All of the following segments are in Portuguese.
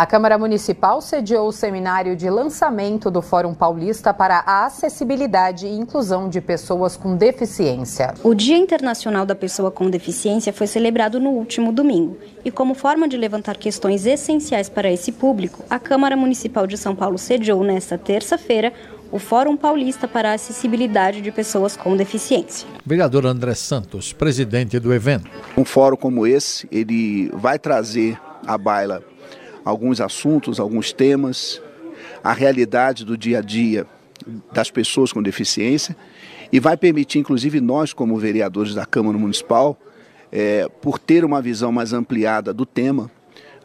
A Câmara Municipal sediou o seminário de lançamento do Fórum Paulista para a acessibilidade e inclusão de pessoas com deficiência. O Dia Internacional da Pessoa com Deficiência foi celebrado no último domingo. E como forma de levantar questões essenciais para esse público, a Câmara Municipal de São Paulo sediou nesta terça-feira o Fórum Paulista para a Acessibilidade de Pessoas com Deficiência. Vereador André Santos, presidente do evento. Um fórum como esse, ele vai trazer à baila alguns assuntos, alguns temas, a realidade do dia a dia das pessoas com deficiência e vai permitir, inclusive, nós, como vereadores da Câmara Municipal, é, por ter uma visão mais ampliada do tema,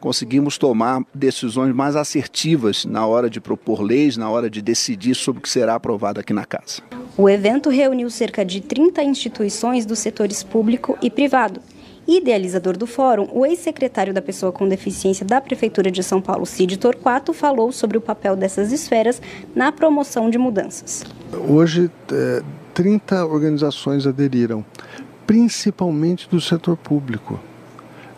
conseguimos tomar decisões mais assertivas na hora de propor leis, na hora de decidir sobre o que será aprovado aqui na casa. O evento reuniu cerca de 30 instituições dos setores público e privado Idealizador do fórum, o ex-secretário da Pessoa com Deficiência da Prefeitura de São Paulo, Cid Torquato, falou sobre o papel dessas esferas na promoção de mudanças. Hoje, é, 30 organizações aderiram, principalmente do setor público.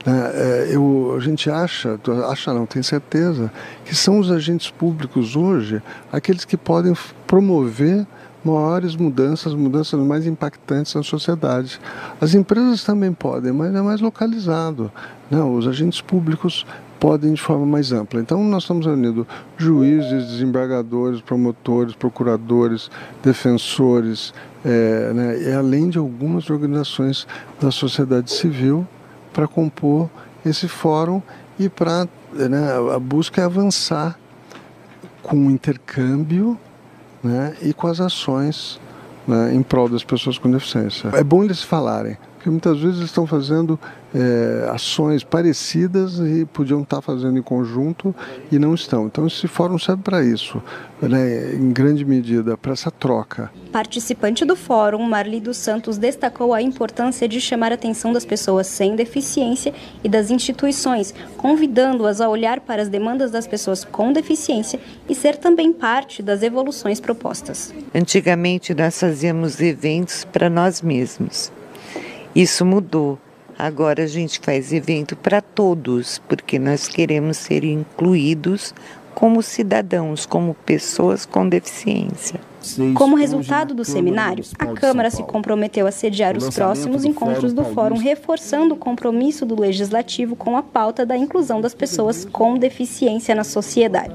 Né? É, eu, a gente acha, acha não, tem certeza, que são os agentes públicos hoje aqueles que podem promover maiores mudanças, mudanças mais impactantes na sociedade. As empresas também podem, mas é mais localizado. Né? os agentes públicos podem de forma mais ampla. Então, nós estamos reunindo juízes, desembargadores, promotores, procuradores, defensores, é, né, e além de algumas organizações da sociedade civil para compor esse fórum e para né, a busca é avançar com o intercâmbio né, e com as ações né, em prol das pessoas com deficiência. É bom eles falarem, porque muitas vezes estão fazendo é, ações parecidas e podiam estar fazendo em conjunto e não estão. Então esse fórum serve para isso, né, em grande medida, para essa troca. Participante do fórum, Marli dos Santos destacou a importância de chamar a atenção das pessoas sem deficiência e das instituições, convidando-as a olhar para as demandas das pessoas com deficiência e ser também parte das evoluções propostas. Antigamente nós fazíamos eventos para nós mesmos isso mudou. Agora a gente faz evento para todos, porque nós queremos ser incluídos como cidadãos, como pessoas com deficiência. Como resultado do seminário, a Câmara se comprometeu a sediar os próximos encontros do Fórum, reforçando o compromisso do Legislativo com a pauta da inclusão das pessoas com deficiência na sociedade.